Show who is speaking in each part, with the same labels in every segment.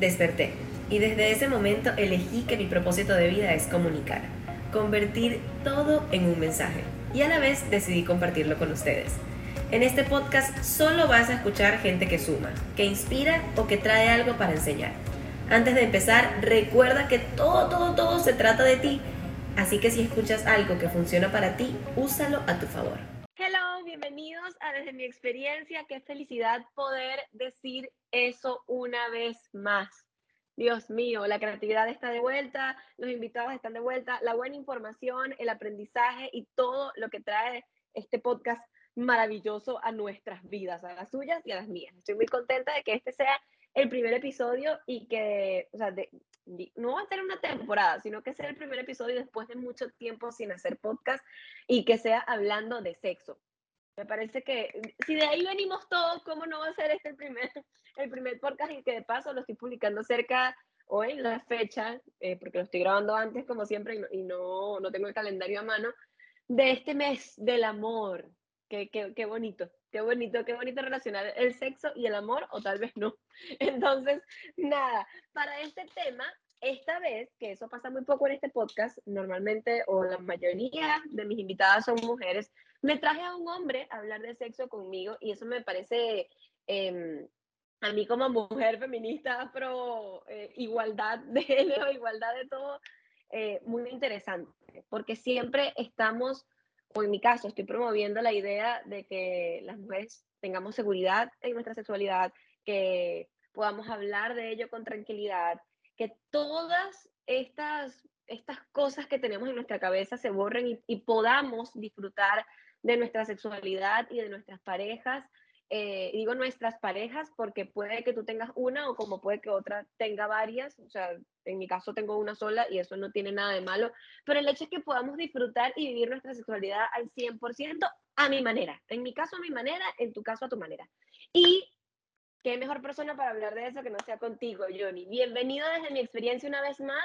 Speaker 1: Desperté y desde ese momento elegí que mi propósito de vida es comunicar, convertir todo en un mensaje y a la vez decidí compartirlo con ustedes. En este podcast solo vas a escuchar gente que suma, que inspira o que trae algo para enseñar. Antes de empezar, recuerda que todo, todo, todo se trata de ti. Así que si escuchas algo que funciona para ti, úsalo a tu favor. A Desde mi experiencia. Qué felicidad poder decir eso una vez más. Dios mío, la creatividad está de vuelta, los invitados están de vuelta, la buena información, el aprendizaje y todo lo que trae este podcast maravilloso a nuestras vidas, a las suyas y a las mías. Estoy muy contenta de que este sea el primer episodio y que, o sea, no va a ser una temporada, sino que sea el primer episodio después de mucho tiempo sin hacer podcast y que sea hablando de sexo. Me parece que si de ahí venimos todos, ¿cómo no va a ser este el primer, el primer podcast y que de paso lo estoy publicando cerca hoy, la fecha, eh, porque lo estoy grabando antes como siempre y, no, y no, no tengo el calendario a mano, de este mes del amor, Qué, qué, qué, bonito, qué bonito, qué bonito relacionar el sexo y el amor, o tal vez no. Entonces, nada, para este tema, esta vez, que eso pasa muy poco en este podcast, normalmente, o la mayoría de mis invitadas son mujeres, me traje a un hombre a hablar de sexo conmigo y eso me parece, eh, a mí como mujer feminista, pro eh, igualdad de género, igualdad de todo, eh, muy interesante, porque siempre estamos o en mi caso, estoy promoviendo la idea de que las mujeres tengamos seguridad en nuestra sexualidad, que podamos hablar de ello con tranquilidad, que todas estas, estas cosas que tenemos en nuestra cabeza se borren y, podamos disfrutar de nuestra sexualidad y de nuestras parejas eh, digo nuestras parejas porque puede que tú tengas una o como puede que otra tenga varias, o sea, en mi caso tengo una sola y eso no tiene nada de malo, pero el hecho es que podamos disfrutar y vivir nuestra sexualidad al 100% a mi manera, en mi caso a mi manera, en tu caso a tu manera. Y qué mejor persona para hablar de eso que no sea contigo, Johnny. Bienvenido desde mi experiencia una vez más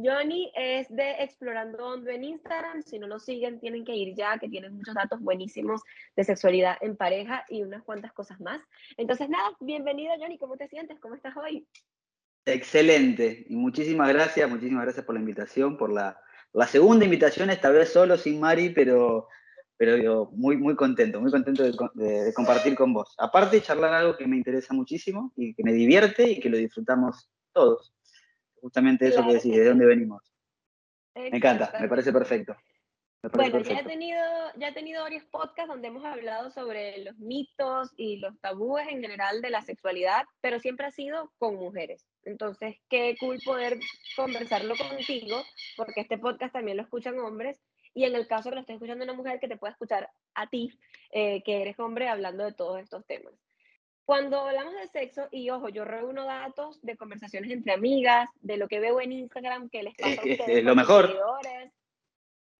Speaker 1: Johnny es de Explorando Hondo en Instagram. Si no lo siguen, tienen que ir ya, que tienen muchos datos buenísimos de sexualidad en pareja y unas cuantas cosas más. Entonces, nada, bienvenido, Johnny. ¿Cómo te sientes? ¿Cómo estás hoy?
Speaker 2: Excelente. Y muchísimas gracias, muchísimas gracias por la invitación, por la, la segunda invitación, esta vez solo, sin Mari, pero, pero yo muy, muy contento, muy contento de, de, de compartir con vos. Aparte, charlar algo que me interesa muchísimo y que me divierte y que lo disfrutamos todos justamente eso claro. que decís, de dónde venimos. Exacto. Me encanta, me parece perfecto.
Speaker 1: Me parece bueno, perfecto. Ya, he tenido, ya he tenido varios podcasts donde hemos hablado sobre los mitos y los tabúes en general de la sexualidad, pero siempre ha sido con mujeres. Entonces, qué cool poder conversarlo contigo, porque este podcast también lo escuchan hombres, y en el caso que lo esté escuchando una mujer, que te pueda escuchar a ti, eh, que eres hombre, hablando de todos estos temas. Cuando hablamos de sexo, y ojo, yo reúno datos de conversaciones entre amigas, de lo que veo en Instagram que les pasa a ustedes
Speaker 2: lo mejor.
Speaker 1: seguidores,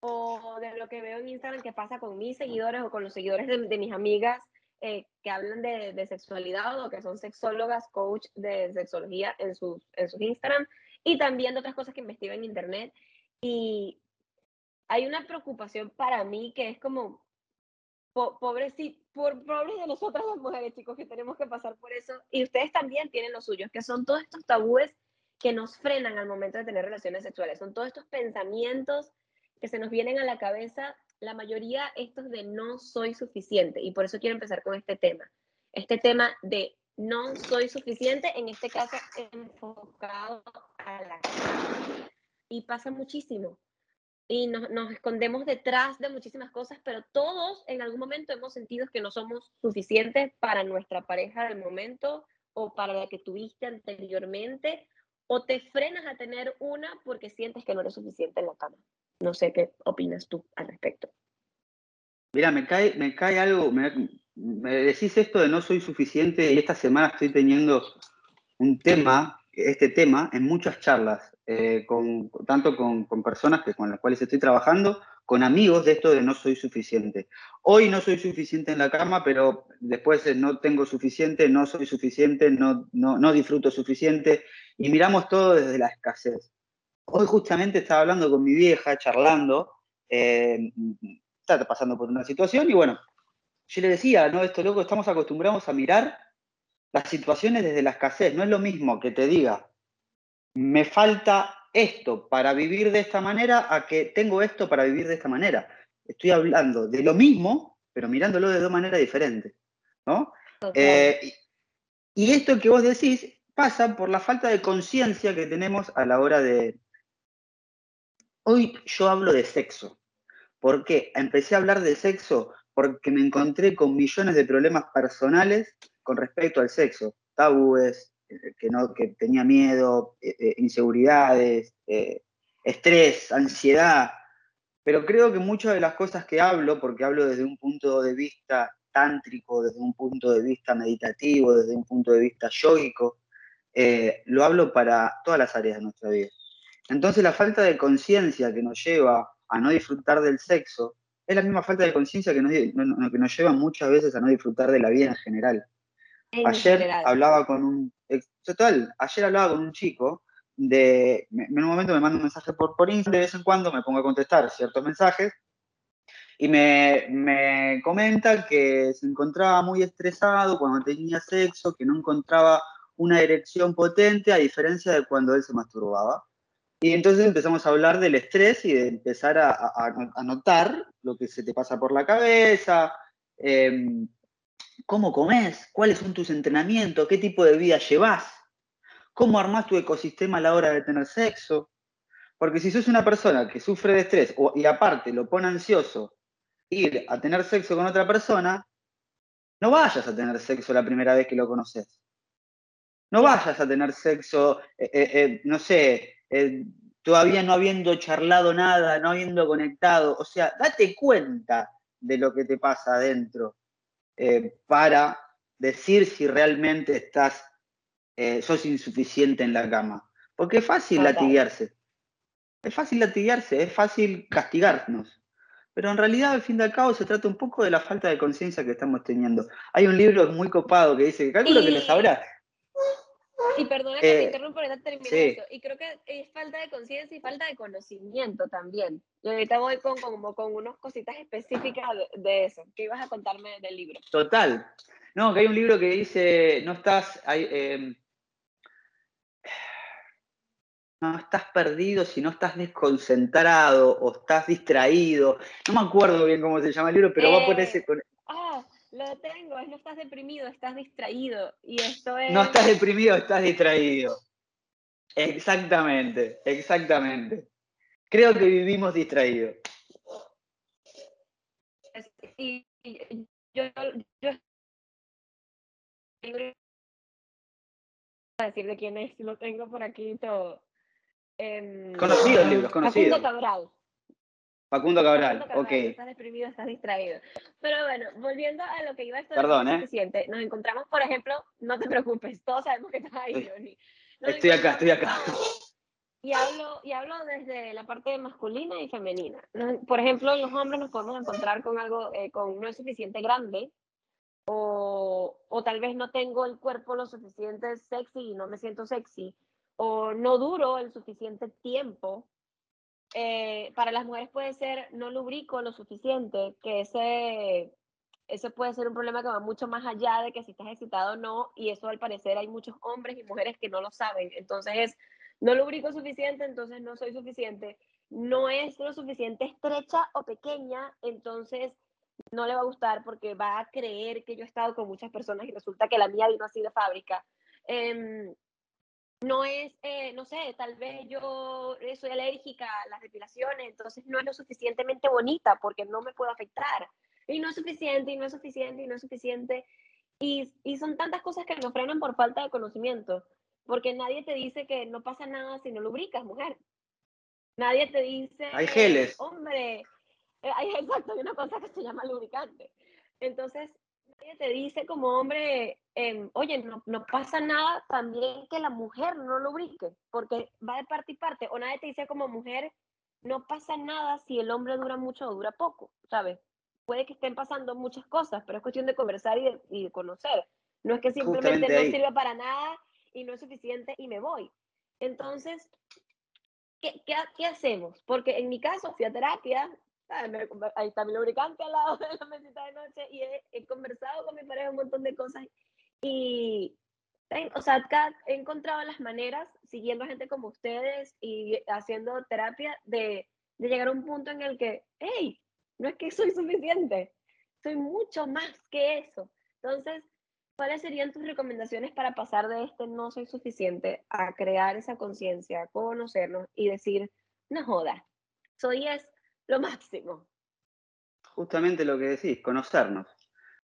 Speaker 1: o de lo que veo en Instagram que pasa con mis seguidores o con los seguidores de, de mis amigas eh, que hablan de, de, sexualidad o que son sexólogas, coach de sexología en sus, en sus Instagram, y también de otras cosas que investigo en Internet. Y hay una preocupación para mí que es como, po pobres, por, pobres de nosotras las mujeres, chicos, que tenemos que pasar por eso. Y ustedes también tienen los suyos, que son todos estos tabúes que nos frenan al momento de tener relaciones sexuales. Son todos estos pensamientos que se nos vienen a la cabeza, la mayoría estos de no soy suficiente. Y por eso quiero empezar con este tema. Este tema de no soy suficiente, en este caso enfocado a la Y pasa muchísimo y nos, nos, escondemos detrás de muchísimas cosas, pero todos en algún momento hemos sentido que no somos suficientes para nuestra pareja del momento o para la que tuviste anteriormente, o te frenas a tener una porque sientes que no eres suficiente en la cama. No sé qué opinas tú al respecto.
Speaker 2: Mira, me cae, me cae algo, me, me decís esto de no soy suficiente y esta semana estoy teniendo un tema, este tema, en muchas charlas eh, con, tanto con, personas que, con las cuales estoy trabajando, con amigos de esto de no soy suficiente. Hoy no soy suficiente en la cama, pero después no tengo suficiente, no soy suficiente, no, no, no disfruto suficiente, y miramos todo desde la escasez. Hoy justamente estaba hablando con mi vieja, charlando, eh, está pasando por una situación, y bueno, yo le decía, no, esto loco, estamos acostumbrados a mirar las situaciones desde la escasez. No es lo mismo que te diga, me falta esto para vivir de esta manera a que tengo esto para vivir de esta manera. Estoy hablando de lo mismo, pero mirándolo de dos maneras diferentes. ¿no? Eh, y esto que vos decís pasa por la falta de conciencia que tenemos a la hora de... Hoy yo hablo de sexo. ¿Por qué? Empecé a hablar de sexo porque me encontré con millones de problemas personales con respecto al sexo. Tabúes, eh, que, no, que tenía miedo, eh, inseguridades, estrés, ansiedad. Pero creo que muchas de las cosas que hablo, porque hablo desde un punto de vista tántrico, desde un punto de vista meditativo, desde un punto de vista yoico, eh, lo hablo para todas las áreas de nuestra vida. Entonces la falta de conciencia que nos lleva a no disfrutar del sexo es la misma falta de conciencia que nos, que nos lleva muchas veces a no disfrutar de la vida en general. Ayer hablaba con un, total, ayer hablaba con un chico de, en un momento me manda un mensaje por, por Instagram, de vez en cuando me pongo a contestar ciertos mensajes, y me, me, comenta que se encontraba muy estresado cuando tenía sexo, que no encontraba una erección potente, a diferencia de cuando él se masturbaba. Y entonces empezamos a hablar del estrés y de empezar a, a, notar lo que se te pasa por la cabeza, em, cómo comes, cuáles son tus entrenamientos, qué tipo de vida llevas, cómo armás tu ecosistema a la hora de tener sexo. Porque si sos una persona que sufre de estrés y aparte lo pone ansioso ir a tener sexo con otra persona, no vayas a tener sexo la primera vez que lo conoces. No vayas a tener sexo, eh, eh, eh, no sé, todavía no habiendo charlado nada, no habiendo conectado. O sea, date cuenta de lo que te pasa adentro para decir si realmente estás, sos insuficiente en la cama. Porque es fácil latiguearse. Es fácil latiguearse, es fácil castigarnos. Pero en realidad, al fin y al cabo, se trata un poco de la falta de conciencia que estamos teniendo. Hay un libro muy copado que dice, calculo que lo sabrá.
Speaker 1: Y perdona que te eh, interrumpa, ahorita termino eso. Y creo que es falta de conciencia y falta de conocimiento también. Y ahorita voy con, como con unas cositas específicas de, eso. ¿Qué ibas a contarme del libro?
Speaker 2: Total. No, que hay un libro que dice, no estás, hay, em, no estás perdido, si no estás desconcentrado o estás distraído. No me acuerdo bien cómo se llama el libro, pero va por ese...
Speaker 1: Ah, lo tengo, es no estás deprimido, estás distraído. Y esto es...
Speaker 2: No estás deprimido, estás distraído. Exactamente, exactamente. Creo que vivimos distraídos.
Speaker 1: Y, yo, yo a decir de quién es, lo tengo por aquí todo.
Speaker 2: Eh, conocidos libros, conocidos.
Speaker 1: Facundo Cabral.
Speaker 2: Facundo Cabral, ok.
Speaker 1: Estás deprimido, estás distraído. Pero bueno, volviendo a lo que iba a estar
Speaker 2: Perdón,
Speaker 1: ¿eh? Nos encontramos, por ejemplo, no te preocupes, todos sabemos que estás ahí, Johnny.
Speaker 2: estoy acá, estoy acá.
Speaker 1: Y hablo, y hablo desde la parte masculina y femenina. Por ejemplo, los hombres nos podemos encontrar con algo, eh, con no es suficiente grande, o, o tal vez no tengo el cuerpo lo suficiente sexy y no me siento sexy o no duro el suficiente tiempo. Eh, para las mujeres puede ser no lubrico lo suficiente, que ese, ese puede ser un problema que va mucho más allá de que si estás excitado o no, y eso al parecer hay muchos hombres y mujeres que no lo saben. Entonces es, no lubrico suficiente, entonces no soy suficiente. No es lo suficiente estrecha o pequeña, entonces no le va a gustar porque va a creer que yo he estado con muchas personas y resulta que la mía vino así de fábrica. Eh, no es, eh, no sé, tal vez yo soy alérgica a las depilaciones, entonces no es lo suficientemente bonita porque no me puedo afectar. Y no es suficiente, y no es suficiente, y no es suficiente. Y, y son tantas cosas que nos frenan por falta de conocimiento, porque nadie te dice que no pasa nada si no lubricas, mujer. Nadie te dice...
Speaker 2: Hay geles.
Speaker 1: Hombre, eh, hay, exacto, hay una cosa que se llama lubricante. Entonces, te dice como hombre, em, oye, no, no, pasa nada también que la mujer no lubrique, porque va de parte y parte, o nadie te dice como mujer, no pasa nada si el hombre dura mucho o dura poco, ¿sabes? Puede que estén pasando muchas cosas, pero es cuestión de conversar y de, conocer. No es que simplemente no sirva para nada y no es suficiente y me voy. Entonces, ¿qué, qué, qué hacemos? Porque en mi caso fui a terapia, ahí está mi lubricante al lado de la mesita de noche y he, conversado con mi pareja un montón de cosas y, o sea, he encontrado las maneras, siguiendo a gente como ustedes y haciendo terapia, de, de llegar a un punto en el que, hey, no es que soy suficiente, soy mucho más que eso. Entonces, ¿cuáles serían tus recomendaciones para pasar de este no soy suficiente a crear esa conciencia, conocernos y decir, no joda, soy es lo máximo?
Speaker 2: Justamente lo que decís, conocernos.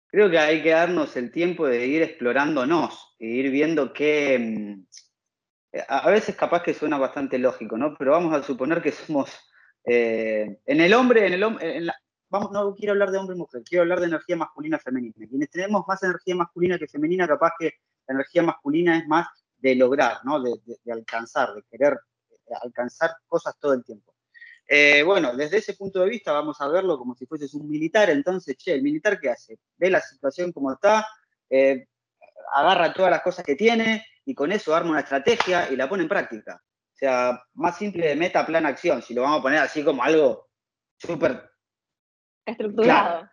Speaker 2: Creo que hay que darnos el tiempo de ir explorándonos e ir viendo qué... Mm, a veces capaz que suena bastante lógico, ¿no? Pero vamos a suponer que somos... Eh, en el hombre, en el hombre, vamos, no quiero hablar de hombre y mujer, quiero hablar de energía masculina femenina. Quienes tenemos más energía masculina que femenina, capaz que la energía masculina es más de lograr, ¿no? de alcanzar, de querer alcanzar cosas todo el tiempo. Eh, bueno, desde ese punto de vista vamos a verlo como si fueses un militar, entonces, che, ¿el militar qué hace? Ve la situación como está, eh, agarra todas las cosas que tiene y con eso arma una estrategia y la pone en práctica. O sea, más simple de meta, plan, acción, si lo vamos a poner así como algo súper...
Speaker 1: Estructurado.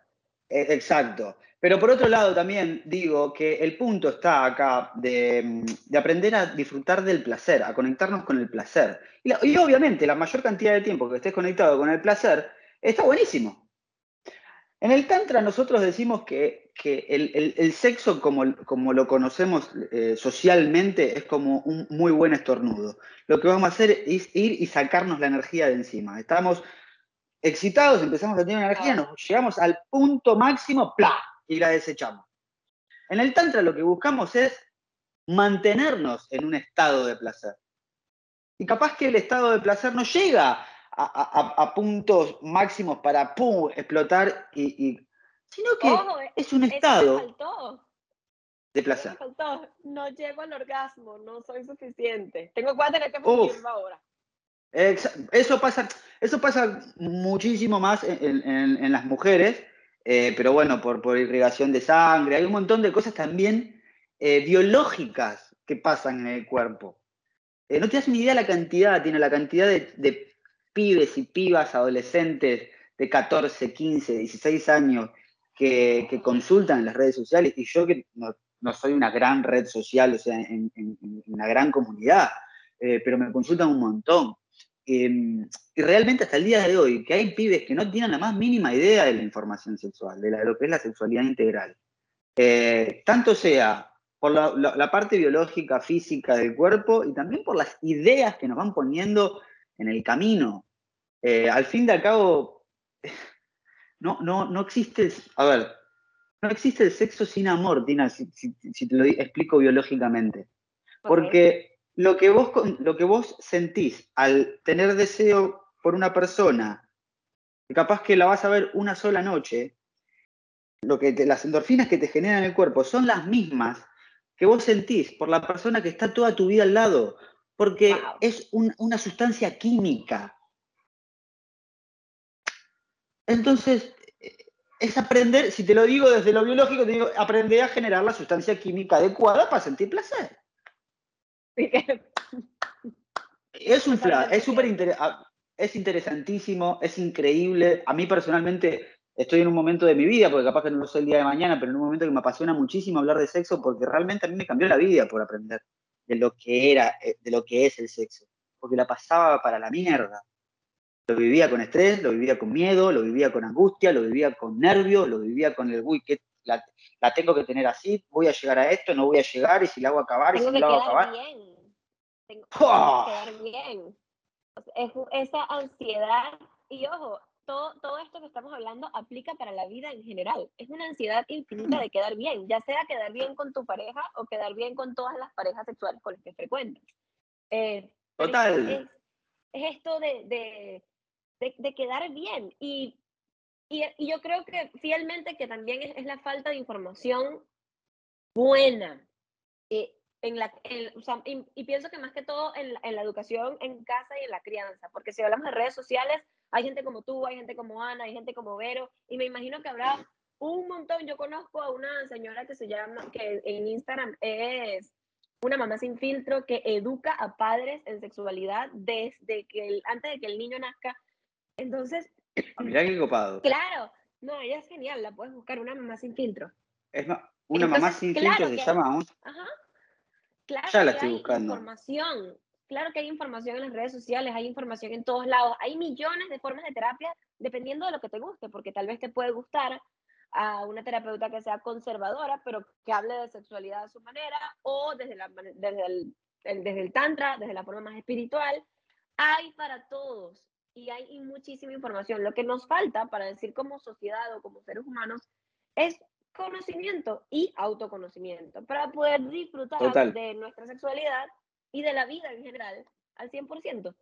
Speaker 2: Eh, exacto. Pero por otro lado también digo que el punto está acá de, aprender a disfrutar del placer, a conectarnos con el placer. Y, obviamente la mayor cantidad de tiempo que estés conectado con el placer está buenísimo. En el Tantra nosotros decimos que, el, sexo como, como, lo conocemos eh, socialmente es como un muy buen estornudo. Lo que vamos a hacer es ir y sacarnos la energía de encima. Estamos excitados, empezamos a tener energía, nos llegamos al punto máximo, ¡plá! Y la desechamos. En el Tantra lo que buscamos es mantenernos en un estado de placer. Y capaz que el estado de placer no llega a, puntos máximos para ¡pum! explotar, y, sino que
Speaker 1: eh,
Speaker 2: es un estado
Speaker 1: de placer. No llego al orgasmo, no soy suficiente. Tengo que tener que ahora.
Speaker 2: Eso pasa, eso pasa muchísimo más en las mujeres, eh, pero bueno, por, por, irrigación de sangre, hay un montón de cosas también eh, biológicas que pasan en el cuerpo. Eh, no te das ni idea la cantidad, tiene la cantidad de, pibes y pibas, adolescentes de 14, 15, 16 años que, consultan en las redes sociales, y yo que no, soy una gran red social, o sea, en una gran comunidad, pero me consultan un montón. Em, y realmente hasta el día de hoy, que hay pibes que no tienen la más mínima idea de la información sexual, de, lo que es la sexualidad integral. Eh, tanto sea por la, parte biológica, física del cuerpo y también por las ideas que nos van poniendo en el camino. Eh, al fin de al cabo, no, no, no existe, a ver, no existe el sexo sin amor, Tina, si, si te lo explico biológicamente. Porque lo que vos, lo que vos sentís al tener deseo por una persona, capaz que la vas a ver una sola noche, lo que las endorfinas que te generan en el cuerpo son las mismas que vos sentís por la persona que está toda tu vida al lado, porque es una sustancia química. Entonces, es aprender, si te lo digo desde lo biológico, te digo, aprender a generar la sustancia química adecuada para sentir placer. Es un es súper ah, es interesantísimo, es increíble. A mí personalmente estoy en un momento de mi vida, porque capaz que no lo sé el día de mañana, pero en un momento que me apasiona muchísimo hablar de sexo, porque realmente a mí me cambió la vida por aprender de lo que era, eh, de lo que es el sexo. Porque la pasaba para la mierda. Lo vivía con estrés, lo vivía con miedo, lo vivía con angustia, lo vivía con nervio, lo vivía con el, uy, que la, tengo que tener así, voy a llegar a esto, no voy a llegar, y si la hago acabar, y si la hago acabar.
Speaker 1: Tengo que quedar bien. Es, esa ansiedad, y ojo, todo, todo esto que estamos hablando aplica para la vida en general. Es una ansiedad infinita de quedar bien, ya sea quedar bien con tu pareja o quedar bien con todas las parejas sexuales con las que frecuentas. Eh,
Speaker 2: Total.
Speaker 1: Es, esto de, de, quedar bien. Y, y, yo creo que fielmente que también es, la falta de información buena. Eh, la, y, pienso que más que todo en, la educación en casa y en la crianza, porque si hablamos de redes sociales, hay gente como tú, hay gente como Ana, hay gente como Vero, y me imagino que habrá un montón. Yo conozco a una señora que se llama, que en Instagram es una mamá sin filtro que educa a padres en sexualidad desde que antes de que el niño nazca. Entonces.
Speaker 2: Ah, mira qué copado.
Speaker 1: Claro, no, ella es genial, la puedes buscar, una mamá sin filtro.
Speaker 2: Es una mamá sin filtro se llama.
Speaker 1: Ajá Claro
Speaker 2: ya la
Speaker 1: que
Speaker 2: estoy
Speaker 1: hay
Speaker 2: buscando.
Speaker 1: información, claro que hay información en las redes sociales, hay información en todos lados, hay millones de formas de terapia dependiendo de lo que te guste, porque tal vez te puede gustar a una terapeuta que sea conservadora, pero que hable de sexualidad a su manera, o desde, la, desde, el, desde el tantra, desde la forma más espiritual. Hay para todos y hay muchísima información. Lo que nos falta para decir como sociedad o como seres humanos es conocimiento y autoconocimiento para poder disfrutar de nuestra sexualidad y de la vida en general al 100%.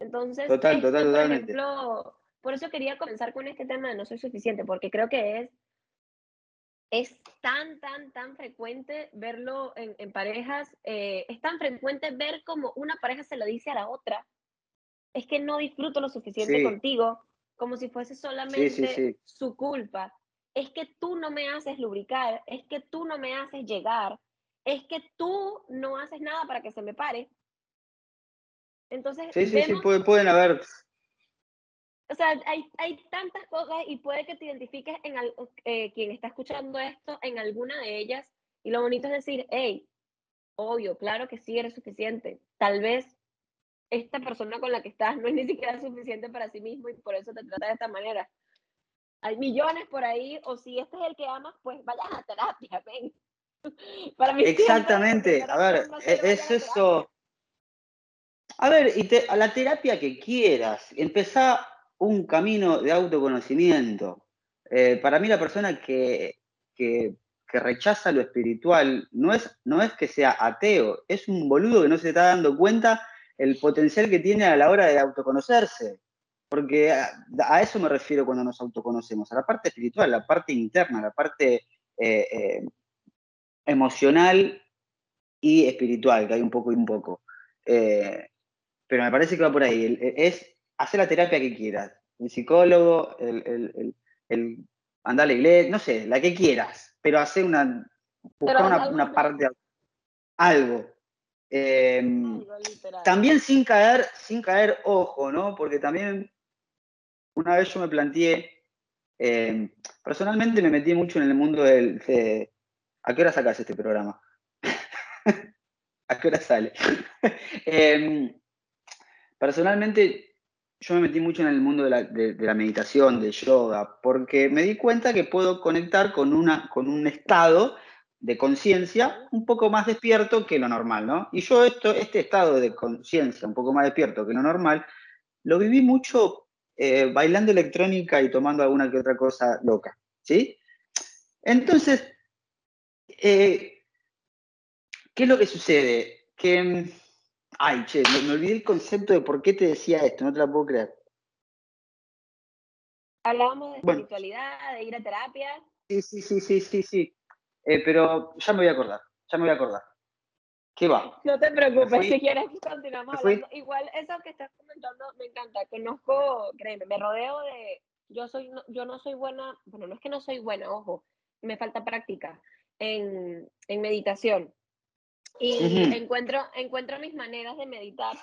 Speaker 1: Entonces,
Speaker 2: total, total,
Speaker 1: por
Speaker 2: totalmente.
Speaker 1: ejemplo, por eso quería comenzar con este tema de no soy suficiente, porque creo que es, es tan, tan, tan frecuente verlo en, en parejas, eh, es tan frecuente ver como una pareja se lo dice a la otra, es que no disfruto lo suficiente contigo, como si fuese solamente su culpa es que tú no me haces lubricar, es que tú no me haces llegar, es que tú no haces nada para que se me pare. Entonces,
Speaker 2: sí, sí, sí, pueden haber.
Speaker 1: O sea, hay, hay, tantas cosas y puede que te identifiques en eh, quien está escuchando esto en alguna de ellas. Y lo bonito es decir, hey, obvio, claro que sí eres suficiente. Tal vez esta persona con la que estás no es ni siquiera suficiente para sí mismo y por eso te trata de esta manera hay millones por ahí, o si este es el que amas, pues vaya a terapia, ven.
Speaker 2: Para mí Exactamente, a ver, e, es eso. A ver, y a la terapia que quieras, empezá un camino de autoconocimiento. Eh, para mí la persona que, que, que, rechaza lo espiritual no es, no es que sea ateo, es un boludo que no se está dando cuenta el potencial que tiene a la hora de autoconocerse. Porque a, eso me refiero cuando nos autoconocemos, a la parte espiritual, la parte interna, la parte eh, eh, emocional y espiritual, que hay un poco y un poco. Eh, pero me parece que va por ahí. es hacer la terapia que quieras. El psicólogo, el, el, andar a la iglesia, no sé, la que quieras, pero hacer una, buscar una, una, parte, algo. Em, también sin caer, sin caer ojo, ¿no? Porque también una vez yo me planteé, eh, personalmente me metí mucho en el mundo del... ¿A qué hora sacas este programa? ¿A qué hora sale? Em, personalmente yo me metí mucho en el mundo de la, meditación, del yoga, porque me di cuenta que puedo conectar con, una, con un estado de conciencia un poco más despierto que lo normal, ¿no? Y yo esto, este estado de conciencia un poco más despierto que lo normal, lo viví mucho eh, bailando electrónica y tomando alguna que otra cosa loca, ¿sí? Entonces, eh, ¿qué es lo que sucede? Que, ay, che, me, olvidé el concepto de por qué te decía esto, no te la puedo creer.
Speaker 1: Hablábamos de espiritualidad, de ir a terapia.
Speaker 2: Sí, sí, sí, sí, sí, sí. Eh, pero ya me voy a acordar, ya me voy a acordar. ¿Qué va?
Speaker 1: No te preocupes, si quieres continuamos hablando. Igual eso que estás comentando me encanta. Conozco, créeme, me rodeo de. Yo, soy, yo no soy buena, bueno, no es que no soy buena, ojo, me falta práctica en, en meditación. Y encuentro, encuentro mis maneras de meditar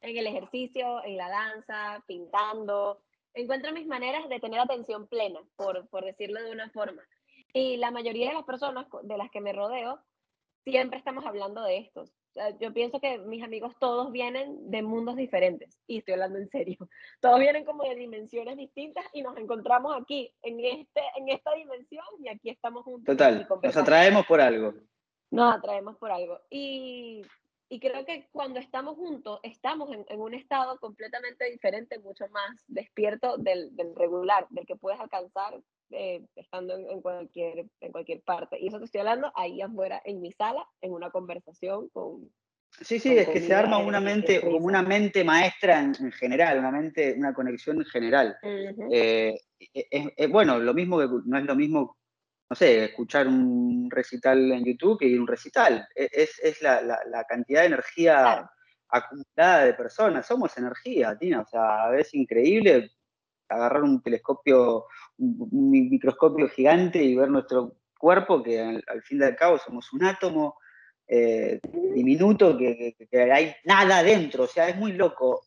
Speaker 1: en el ejercicio, en la danza, pintando. Encuentro mis maneras de tener atención plena, por, por decirlo de una forma. Y la mayoría de las personas de las que me rodeo siempre estamos hablando de estos. yo pienso que mis amigos todos vienen de mundos diferentes, y estoy hablando en serio. Todos vienen como de dimensiones distintas y nos encontramos aquí, en, este, en esta dimensión, y aquí estamos juntos.
Speaker 2: Total, nos atraemos por algo.
Speaker 1: Nos atraemos por algo. Y, y creo que cuando estamos juntos, estamos en, en, un estado completamente diferente, mucho más despierto del, del regular, del que puedes alcanzar eh, estando en, cualquier, en cualquier parte. Y eso te estoy hablando ahí afuera, en mi sala, en una conversación con...
Speaker 2: Sí, sí, es que se arma una mente, como una mente maestra en, general, una mente, una conexión en general. Eh, bueno, lo mismo que no es lo mismo, no sé, escuchar un recital en YouTube que ir a un recital. E, es, es la, la, cantidad de energía acumulada de personas. Somos energía, Tina, o sea, es increíble agarrar un telescopio, un, microscopio gigante y ver nuestro cuerpo, que al, fin y al cabo somos un átomo eh, diminuto, que, hay nada dentro, o sea, es muy loco.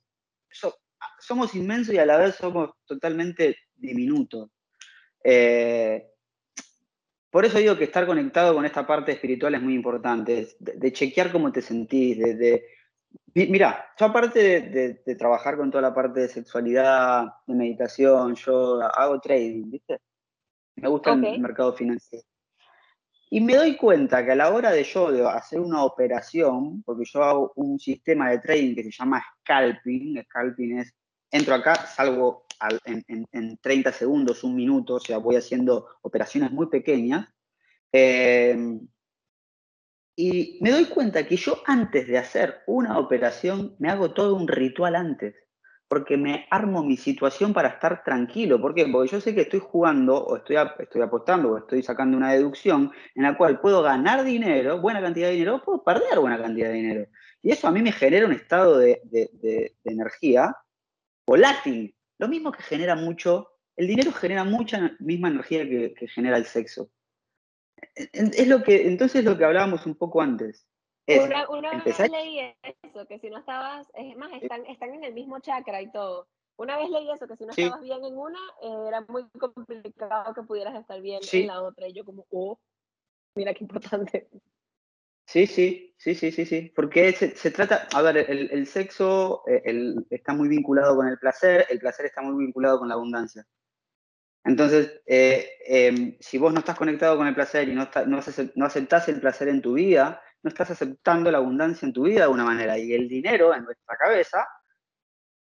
Speaker 2: somos inmensos y a la vez somos totalmente diminutos. Eh, por eso digo que estar conectado con esta parte espiritual es muy importante, de, chequear cómo te sentís, de, Mira, yo aparte de, trabajar con toda la parte de sexualidad, de meditación, yo hago trading, ¿viste? Me gusta el mercado financiero. Y me doy cuenta que a la hora de yo hacer una operación, porque yo hago un sistema de trading que se llama scalping, scalping es, entro acá, salgo en, 30 segundos, un minuto, o sea, voy haciendo operaciones muy pequeñas. Eh, y me doy cuenta que yo antes de hacer una operación me hago todo un ritual antes, porque me armo mi situación para estar tranquilo. ¿Por qué? Porque yo sé que estoy jugando o estoy, apostando o estoy sacando una deducción en la cual puedo ganar dinero, buena cantidad de dinero, o puedo perder buena cantidad de dinero. Y eso a mí me genera un estado de, energía volátil. Lo mismo que genera mucho, el dinero genera mucha misma energía que genera el sexo. Es lo que, entonces lo que hablábamos un poco antes.
Speaker 1: una, vez leí eso, que si no estabas, es más, están, están en el mismo chakra y todo. Una vez leí eso, que si no estabas bien en una, eh, era muy complicado que pudieras estar bien en la otra. Y yo como, oh, mira qué importante.
Speaker 2: Sí, sí, sí, sí, sí, sí. Porque se, se trata, a ver, el, el sexo eh, el, está muy vinculado con el placer, el placer está muy vinculado con la abundancia. Entonces, eh, em, si vos no estás conectado con el placer y no, no, aceptás el placer en tu vida, no estás aceptando la abundancia en tu vida de alguna manera. Y el dinero en nuestra cabeza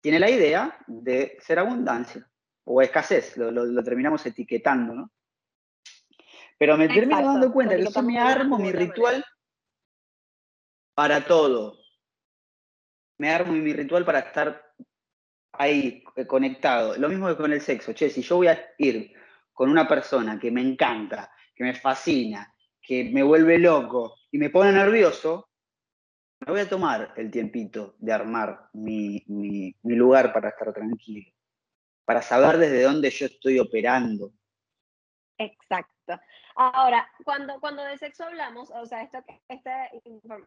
Speaker 2: tiene la idea de ser abundancia o escasez, lo, terminamos etiquetando, ¿no? Pero me termino dando cuenta que yo me armo mi ritual para todo. Me armo mi ritual para estar ahí eh, conectado. Lo mismo que con el sexo. Che, si yo voy a ir con una persona que me encanta, que me fascina, que me vuelve loco y me pone nervioso, me voy a tomar el tiempito de armar mi, lugar para estar tranquilo, para saber desde dónde yo estoy operando.
Speaker 1: Exacto. Ahora, cuando, cuando de sexo hablamos, o sea, esto, este,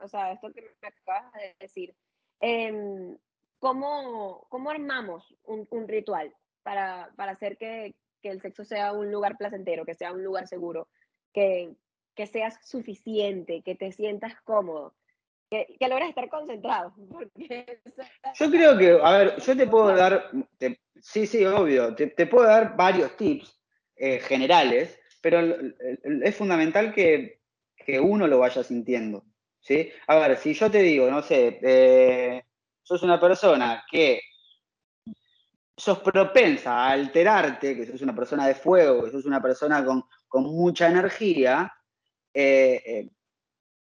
Speaker 1: o sea, esto que me acabas de decir, eh, ¿cómo, cómo armamos un, un ritual para, para hacer que, que, el sexo sea un lugar placentero, que sea un lugar seguro, que, que seas suficiente, que te sientas cómodo? Que, que logres estar concentrado.
Speaker 2: Yo creo que, a ver, yo te puedo dar, sí, sí, obvio, te, te, puedo dar varios tips eh, generales, pero es fundamental que, que, uno lo vaya sintiendo. ¿sí? A ver, si yo te digo, no sé, eh, sos una persona que sos propensa a alterarte, que sos una persona de fuego, que sos una persona con, mucha energía, eh, eh,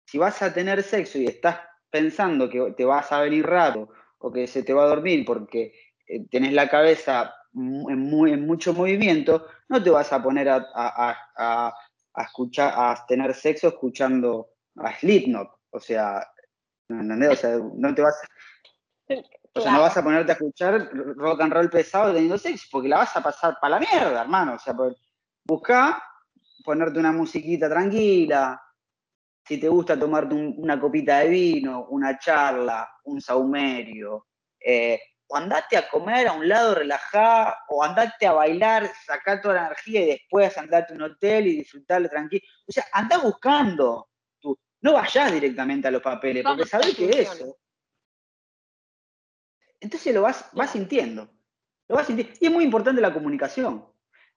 Speaker 2: si vas a tener sexo y estás pensando que te vas a venir rato o que se te va a dormir porque eh, tenés la cabeza en, mucho movimiento, no te vas a poner a, escuchar, a tener sexo escuchando a Slipknot. O sea, ¿entendés? O sea, no te vas, o sea, no vas a ponerte a escuchar rock and roll pesado teniendo sexo, porque la vas a pasar para la mierda, hermano. O sea, pues, busca ponerte una musiquita tranquila. Si te gusta tomarte una copita de vino, una charla, un saumerio, eh, o andate a comer a un lado relajado, o andate a bailar, sacar toda la energía y después andate a un hotel y disfrutarle tranquilo. O sea, anda buscando. Tú. No vayas directamente a los papeles, porque sabes que eso entonces lo vas, vas sintiendo. Lo vas sintiendo. Y es muy importante la comunicación.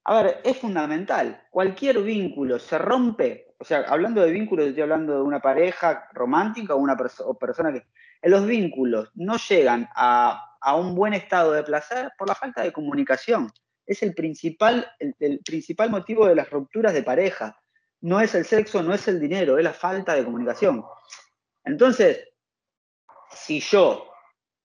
Speaker 2: A ver, es fundamental. Cualquier vínculo se rompe. O sea, hablando de vínculos, estoy hablando de una pareja romántica o una persona que. Los vínculos no llegan a, un buen estado de placer por la falta de comunicación. Es el principal, el principal motivo de las rupturas de pareja. No es el sexo, no es el dinero, es la falta de comunicación. Entonces, si yo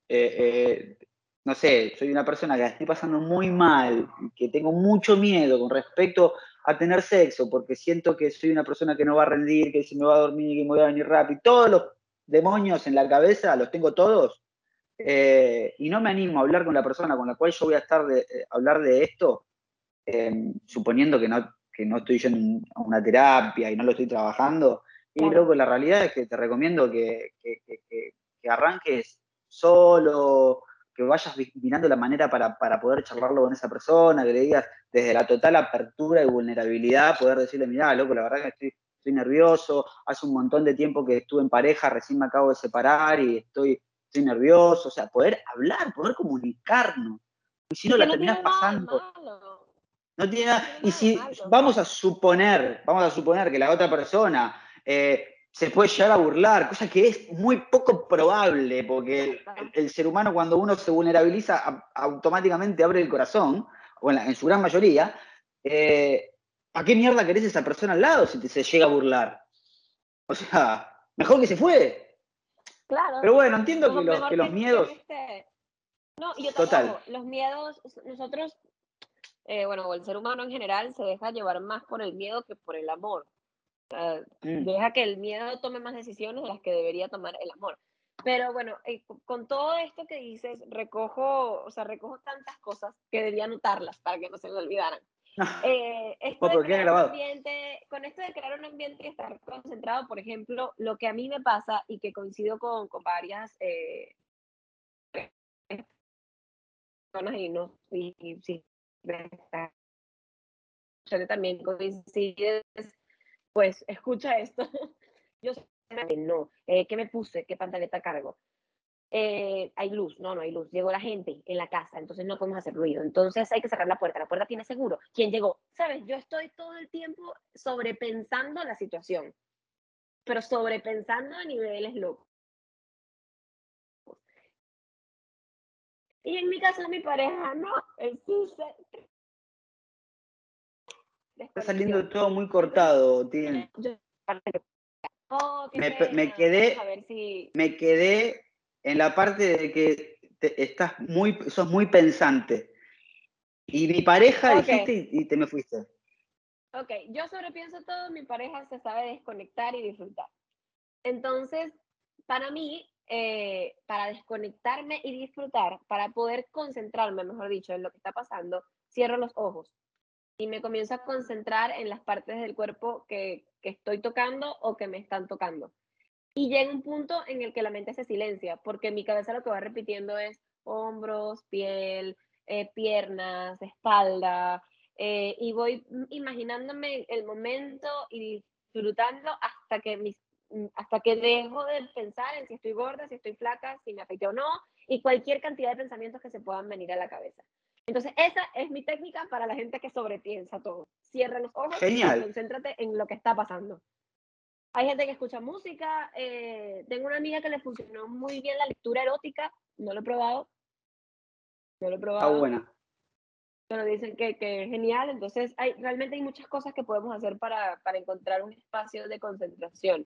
Speaker 2: eh, eh, no sé, soy una persona que la estoy pasando muy mal, que tengo mucho miedo con respecto a tener sexo, porque siento que soy una persona que no va a rendir, que se me va a dormir, que me voy a venir rápido, todos los demonios en la cabeza los tengo todos, eh, y no me animo a hablar con la persona con la cual yo voy a estar de, hablar de esto, suponiendo que no, que no estoy yendo a una terapia y no lo estoy trabajando, y que la realidad es que te recomiendo que, que, que, que arranques solo, que vayas mirando la manera para, poder charlarlo con esa persona, que le digas desde la total apertura y vulnerabilidad, poder decirle, mira, loco, la verdad que estoy, estoy nervioso, hace un montón de tiempo que estuve en pareja, recién me acabo de separar y estoy, estoy nervioso, o sea, poder hablar, poder comunicarnos. Y si no, la terminas pasando. No tiene nada. Y si vamos a suponer, vamos a suponer que la otra persona eh, se puede llegar a burlar, cosa que es muy poco probable, porque el, ser humano cuando uno se vulnerabiliza automáticamente abre el corazón, o en, su gran mayoría, eh, ¿a qué mierda querés esa persona al lado si te, se llega a burlar? O sea, mejor que se fue.
Speaker 1: Claro.
Speaker 2: Pero bueno, entiendo que los, que los miedos...
Speaker 1: No, y yo Total. los miedos, nosotros, eh, bueno, el ser humano en general se deja llevar más por el miedo que por el amor. Mm. Deja que el miedo tome más decisiones de las que debería tomar el amor. Pero bueno, eh, con todo esto que dices, recojo, o sea, recojo tantas cosas que debía anotarlas para que no se me olvidaran. Eh, esto de crear un ambiente, con esto de crear un ambiente y estar concentrado, por ejemplo, lo que a mí me pasa y que coincido con, con varias eh, personas y no, y, y sí, también coincides pues escucha esto. Yo no, eh, ¿qué me puse? ¿Qué pantaleta cargo? Eh, hay luz, no, no hay luz. Llegó la gente en la casa, entonces no podemos hacer ruido. Entonces hay que cerrar la puerta. La puerta tiene seguro. ¿Quién llegó? Sabes, yo estoy todo el tiempo sobrepensando la situación, pero sobrepensando a niveles locos. Y en mi caso, mi pareja, no, él
Speaker 2: Está saliendo todo muy cortado, tiene. me, quedé, me quedé en la parte de que estás muy, sos muy pensante. Y mi pareja dijiste y, te me fuiste.
Speaker 1: Ok, yo sobrepienso todo, mi pareja se sabe desconectar y disfrutar. Entonces, para mí, eh, para desconectarme y disfrutar, para poder concentrarme, mejor dicho, en lo que está pasando, cierro los ojos y me comienzo a concentrar en las partes del cuerpo que, estoy tocando o que me están tocando. Y llega un punto en el que la mente se silencia, porque mi cabeza lo que va repitiendo es hombros, piel, eh, piernas, espalda, eh, y voy imaginándome el momento y disfrutando hasta que, hasta que dejo de pensar en si estoy gorda, si estoy flaca, si me afecté o no, y cualquier cantidad de pensamientos que se puedan venir a la cabeza. Entonces, esa es mi técnica para la gente que sobrepiensa todo. Cierra los ojos y concéntrate en lo que está pasando. Hay gente que escucha música. Eh, tengo una amiga que le funcionó muy bien la lectura erótica. No lo he probado. No lo he probado.
Speaker 2: Está buena.
Speaker 1: Pero dicen que, que, es genial. Entonces, hay, realmente hay muchas cosas que podemos hacer para, para encontrar un espacio de concentración.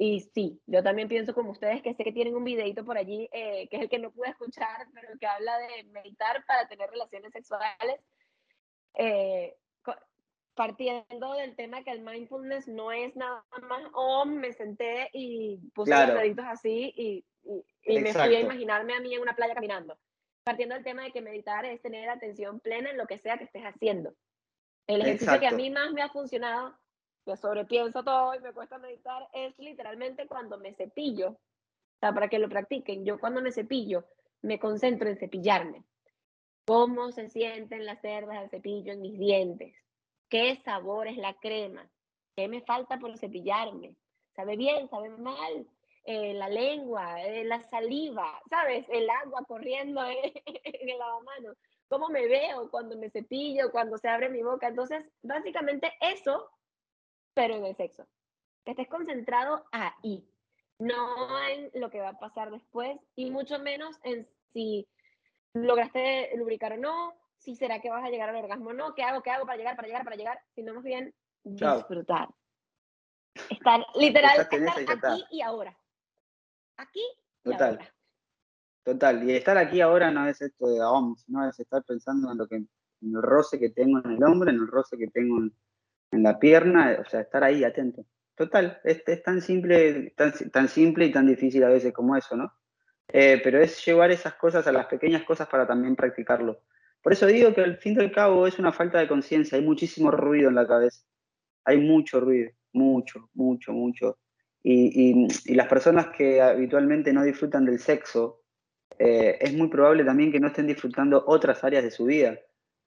Speaker 1: Y sí, yo también pienso como ustedes que sé que tienen un videito por allí, eh, que es el que no pude escuchar, pero que habla de meditar para tener relaciones sexuales. Eh, partiendo del tema que el mindfulness no es nada más, oh, me senté y puse los deditos así y, y, me fui a imaginarme a mí en una playa caminando. Partiendo del tema de que meditar es tener atención plena en lo que sea que estés haciendo. El ejercicio que a mí más me ha funcionado que sobrepienso todo y me cuesta meditar, es literalmente cuando me cepillo. O sea, para que lo practiquen, yo cuando me cepillo, me concentro en cepillarme. ¿Cómo se sienten las cerdas del cepillo en mis dientes? ¿Qué sabor es la crema? ¿Qué me falta por cepillarme? ¿Sabe bien? ¿Sabe mal? Eh, la lengua, eh, la saliva, ¿sabes? El agua corriendo en el lavamanos. ¿Cómo me veo cuando me cepillo, cuando se abre mi boca? Entonces, básicamente eso pero en el sexo. Que estés concentrado ahí, no en lo que va a pasar después y mucho menos en si lograste lubricar o no, si será que vas a llegar al orgasmo o no, qué hago, qué hago para llegar, para llegar, para llegar, sino más bien disfrutar. Estar literal, estar aquí y ahora. Aquí y
Speaker 2: Total.
Speaker 1: ahora.
Speaker 2: Total, y estar aquí ahora no es esto de OMS, no es estar pensando en lo que en el roce que tengo en el hombre, en el roce que tengo en, en la pierna, o sea, estar ahí atento. Total, es, tan, simple, tan, tan, simple y tan difícil a veces como eso, ¿no? Eh, pero es llevar esas cosas a las pequeñas cosas para también practicarlo. Por eso digo que al fin y al cabo es una falta de conciencia, hay muchísimo ruido en la cabeza, hay mucho ruido, mucho, mucho, mucho. Y, las personas que habitualmente no disfrutan del sexo, eh, es muy probable también que no estén disfrutando otras áreas de su vida,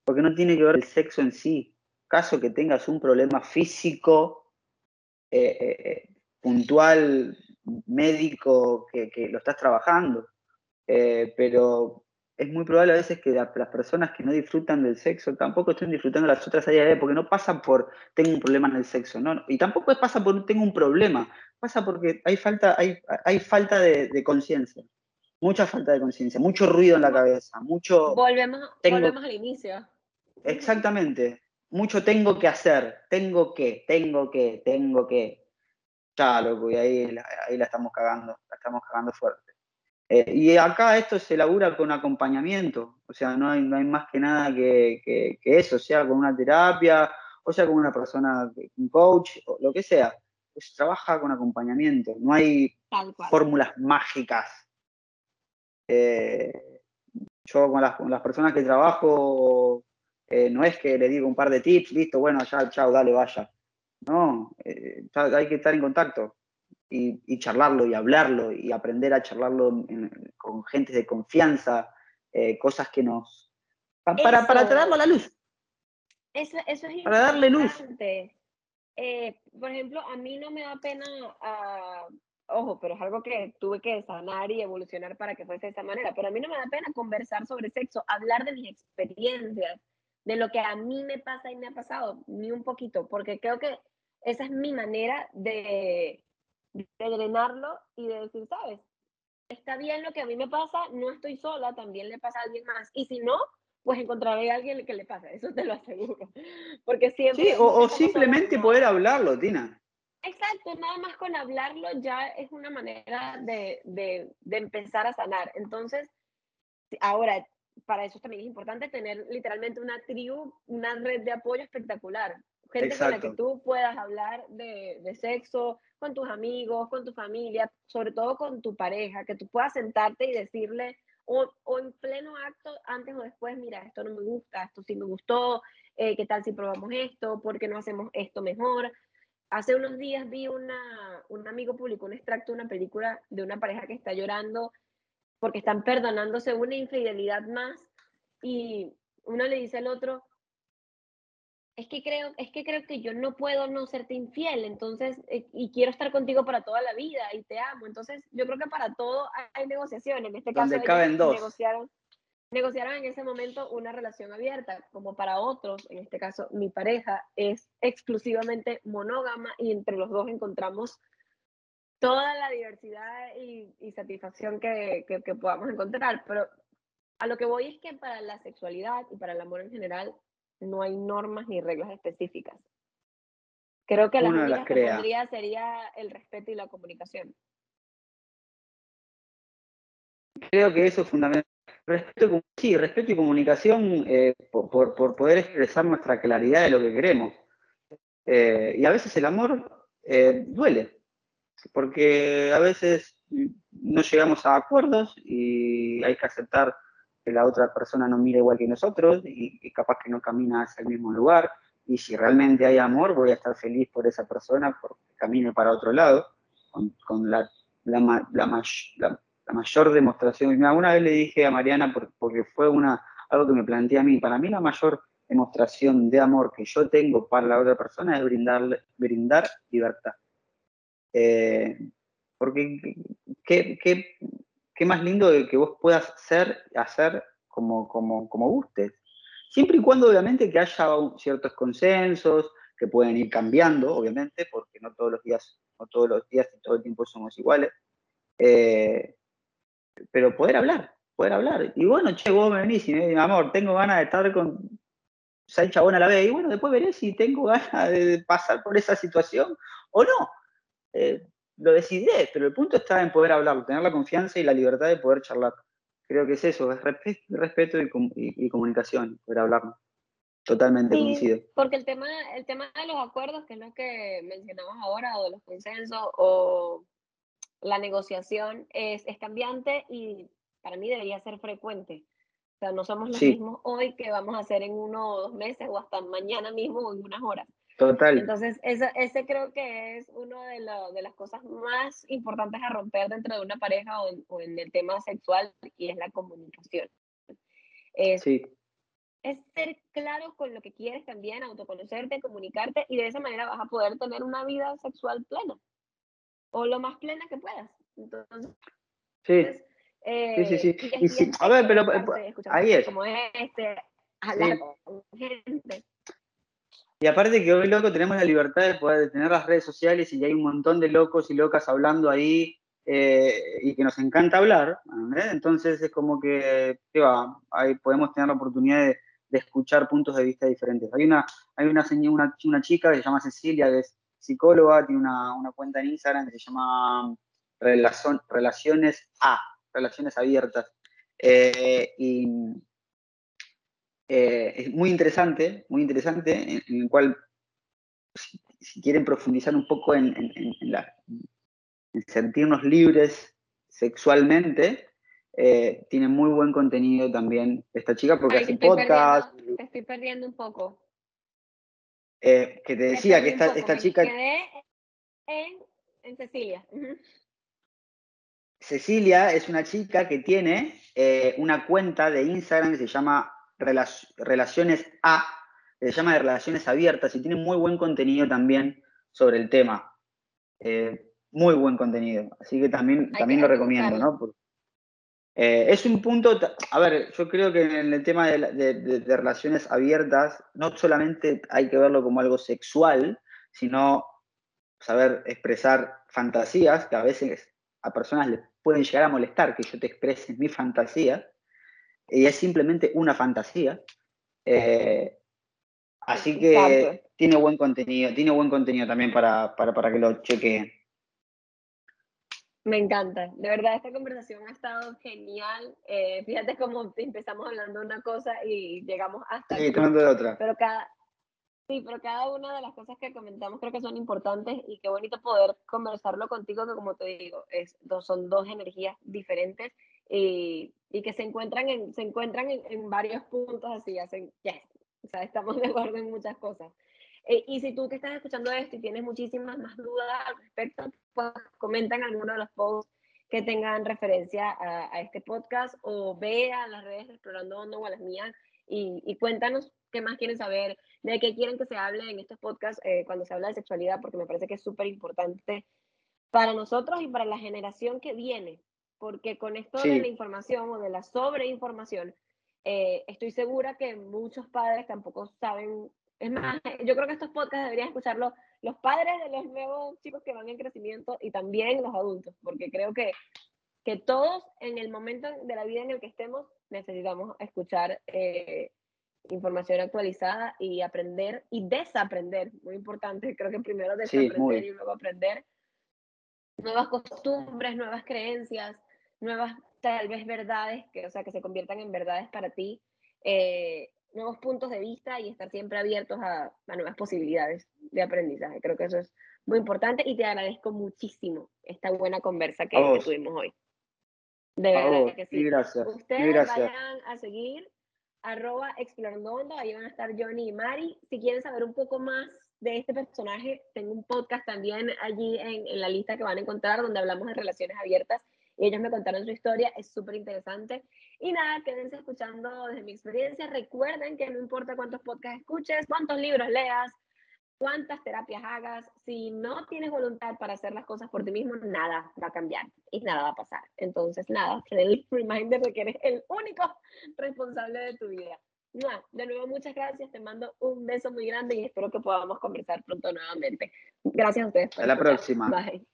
Speaker 2: porque no tiene que ver el sexo en sí. Caso que tengas un problema físico, eh, eh, puntual, médico, que, que, lo estás trabajando, pero es muy probable a veces que las personas que no disfrutan del sexo tampoco estén disfrutando las otras áreas de porque no pasa por tengo un problema en el sexo, ¿no? Y tampoco pasa por tengo un problema, pasa porque hay falta, hay, hay falta de, de conciencia mucha falta de conciencia, mucho ruido en la cabeza, mucho...
Speaker 1: Volvemos, volvemos al inicio.
Speaker 2: Exactamente, mucho tengo que hacer, tengo que, tengo que, tengo que. Ya, loco, y ahí, ahí la estamos cagando, la estamos cagando fuerte. Eh, y acá esto se labura con acompañamiento, o sea, no hay, no hay más que nada que, que, eso, sea con una terapia, o sea con una persona, un coach, o lo que sea. Pues trabaja con acompañamiento, no hay fórmulas mágicas eh, yo con las, personas que trabajo, eh, no es que le digo un par de tips, listo, bueno, ya, chao, dale, vaya. No, eh, hay que estar en contacto y, charlarlo y hablarlo y aprender a charlarlo con gente de confianza, cosas que nos... para, para traerlo a la luz.
Speaker 1: Eso, eso es
Speaker 2: para darle luz.
Speaker 1: por ejemplo, a mí no me da pena uh, ojo, pero es algo que tuve que sanar y evolucionar para que fuese de esa manera. Pero a mí no me da pena conversar sobre sexo, hablar de mis experiencias, de lo que a mí me pasa y me ha pasado, ni un poquito, porque creo que esa es mi manera de, de drenarlo y de decir, ¿sabes? Está bien lo que a mí me pasa, no estoy sola, también le pasa a alguien más. Y si no, pues encontraré a alguien que le pasa, eso te lo aseguro. Porque siempre...
Speaker 2: Sí, o, o simplemente poder hablarlo, Tina.
Speaker 1: Exacto, nada más con hablarlo ya es una manera de, de, de, empezar a sanar. Entonces, ahora, para eso también es importante tener literalmente una tribu, una red de apoyo espectacular. Gente con la que tú puedas hablar de, de, sexo, con tus amigos, con tu familia, sobre todo con tu pareja, que tú puedas sentarte y decirle, o, o en pleno acto, antes o después, mira, esto no me gusta, esto sí me gustó, eh, ¿qué tal si probamos esto? ¿Por qué no hacemos esto mejor? Hace unos días vi una, un amigo publicó un extracto de una película de una pareja que está llorando porque están perdonándose una infidelidad más y uno le dice al otro, es que creo, es que creo que yo no puedo no serte infiel, entonces, eh, y quiero estar contigo para toda la vida y te amo. Entonces, yo creo que para todo hay negociación. En este caso,
Speaker 2: caben dos.
Speaker 1: negociaron negociaron en ese momento una relación abierta, como para otros, en este caso mi pareja es exclusivamente monógama y entre los dos encontramos toda la diversidad y, satisfacción que, que, podamos encontrar. Pero a lo que voy es que para la sexualidad y para el amor en general no hay normas ni reglas específicas. Creo que la única que pondría sería el respeto y la comunicación.
Speaker 2: Creo que eso es fundamental Respeto, sí, respeto y comunicación eh, por, poder expresar nuestra claridad de lo que queremos. Eh, y a veces el amor eh, duele, porque a veces no llegamos a acuerdos y hay que aceptar que la otra persona no mire igual que nosotros y, capaz que no camina hacia el mismo lugar. Y si realmente hay amor, voy a estar feliz por esa persona porque camine para otro lado, con, la, la, la, la mayor demostración, una vez le dije a Mariana, porque fue una, algo que me planteé a mí, para mí la mayor demostración de amor que yo tengo para la otra persona es brindarle, brindar libertad. Eh, porque qué, más lindo que vos puedas ser, hacer como, como, gustes. Siempre y cuando, obviamente, que haya ciertos consensos, que pueden ir cambiando, obviamente, porque no todos los días, no todos los días y todo el tiempo somos iguales. Eh, pero poder hablar, poder hablar. Y bueno, che, vos me venís y me amor, tengo ganas de estar con seis chabón a la vez. Y bueno, después veré si tengo ganas de pasar por esa situación o no. Eh, lo decidiré, pero el punto está en poder hablar, tener la confianza y la libertad de poder charlar. Creo que es eso, es respeto y, comunicación, poder hablar. Totalmente sí, coincido.
Speaker 1: Porque el tema, el tema de los acuerdos, que es lo que mencionamos ahora, o de los consensos, o la negociación es, es cambiante y para mí debería ser frecuente. O sea, no somos los mismos hoy que vamos a hacer en uno o dos meses o hasta mañana mismo o en unas horas.
Speaker 2: Total.
Speaker 1: Entonces, ese creo que es una de, de, las cosas más importantes a romper dentro de una pareja o en, el tema sexual y es la comunicación. Es, sí. es ser claro con lo que quieres también, autoconocerte, comunicarte y de esa manera vas a poder tener una vida sexual plena o lo más plena que puedas. Entonces,
Speaker 2: sí. sí, sí, sí. a ver, pero ahí es.
Speaker 1: Como este, hablar con gente.
Speaker 2: Y aparte que hoy, loco, tenemos la libertad de poder tener las redes sociales y hay un montón de locos y locas hablando ahí eh, y que nos encanta hablar. Entonces es como que, va, ahí podemos tener la oportunidad de, escuchar puntos de vista diferentes. Hay una, hay una, una, una chica que se llama Cecilia, que es psicóloga, tiene una, una cuenta en Instagram que se llama Relaciones A, Relaciones Abiertas. Eh, y eh, es muy interesante, muy interesante, en, el cual, si, quieren profundizar un poco en, sentirnos libres sexualmente, eh, tiene muy buen contenido también esta chica porque hace podcast.
Speaker 1: te estoy perdiendo un poco.
Speaker 2: Eh, que te decía que esta, esta chica...
Speaker 1: Quedé en, Cecilia.
Speaker 2: Cecilia es una chica que tiene una cuenta de Instagram que se llama relaciones A, se llama de relaciones abiertas y tiene muy buen contenido también sobre el tema. Eh, muy buen contenido, así que también, también lo recomiendo, ¿no? Eh, es un punto, a ver, yo creo que en el tema de, relaciones abiertas no solamente hay que verlo como algo sexual, sino saber expresar fantasías que a veces a personas les pueden llegar a molestar que yo te exprese mi fantasía, y es simplemente una fantasía. Eh, así que tiene buen contenido, tiene buen contenido también para, para, que lo chequeen.
Speaker 1: Me encanta, de verdad esta conversación ha estado genial. Eh, fíjate cómo empezamos hablando de una cosa y llegamos hasta.
Speaker 2: Sí, de otra.
Speaker 1: Pero cada, sí, pero cada una de las cosas que comentamos creo que son importantes y qué bonito poder conversarlo contigo, que como te digo, es, son dos energías diferentes y, y que se encuentran en, se encuentran en, en varios puntos así, hacen, yes, o sea, estamos de acuerdo en muchas cosas. Eh, y si tú que estás escuchando esto y tienes muchísimas más dudas al respecto, pues comenta en alguno de los posts que tengan referencia a, a este podcast o ve a las redes Explorando Hondo o a las mías y, y, cuéntanos qué más quieren saber, de qué quieren que se hable en estos podcasts eh, cuando se habla de sexualidad, porque me parece que es súper importante para nosotros y para la generación que viene, porque con esto de la información o de la sobreinformación, eh, estoy segura que muchos padres tampoco saben, es más, yo creo que estos podcasts deberían escucharlo los padres de los nuevos chicos que van en crecimiento y también los adultos, porque creo que, que todos en el momento de la vida en el que estemos necesitamos escuchar eh, información actualizada y aprender y desaprender, muy importante, creo que primero desaprender y luego aprender nuevas costumbres, nuevas creencias, nuevas tal vez verdades, que, o sea, que se conviertan en verdades para ti, eh, nuevos puntos de vista y estar siempre abiertos a, nuevas posibilidades de aprendizaje. Creo que eso es muy importante y te agradezco muchísimo esta buena conversa que, tuvimos hoy. De verdad que sí.
Speaker 2: gracias.
Speaker 1: Ustedes vayan a seguir arroba explorando ahí van a estar Johnny y Mari. Si quieren saber un poco más de este personaje, tengo un podcast también allí en, en la lista que van a encontrar donde hablamos de relaciones abiertas y ellos me contaron su historia, es súper interesante. Y nada, quédense escuchando desde mi experiencia. Recuerden que no importa cuántos podcasts escuches, cuántos libros leas, cuántas terapias hagas, si no tienes voluntad para hacer las cosas por ti mismo, nada va a cambiar y nada va a pasar. Entonces, nada, el reminder de que eres el único responsable de tu vida. De nuevo, muchas gracias. Te mando un beso muy grande y espero que podamos conversar pronto nuevamente. Gracias a ustedes.
Speaker 2: Hasta la próxima.
Speaker 1: Bye.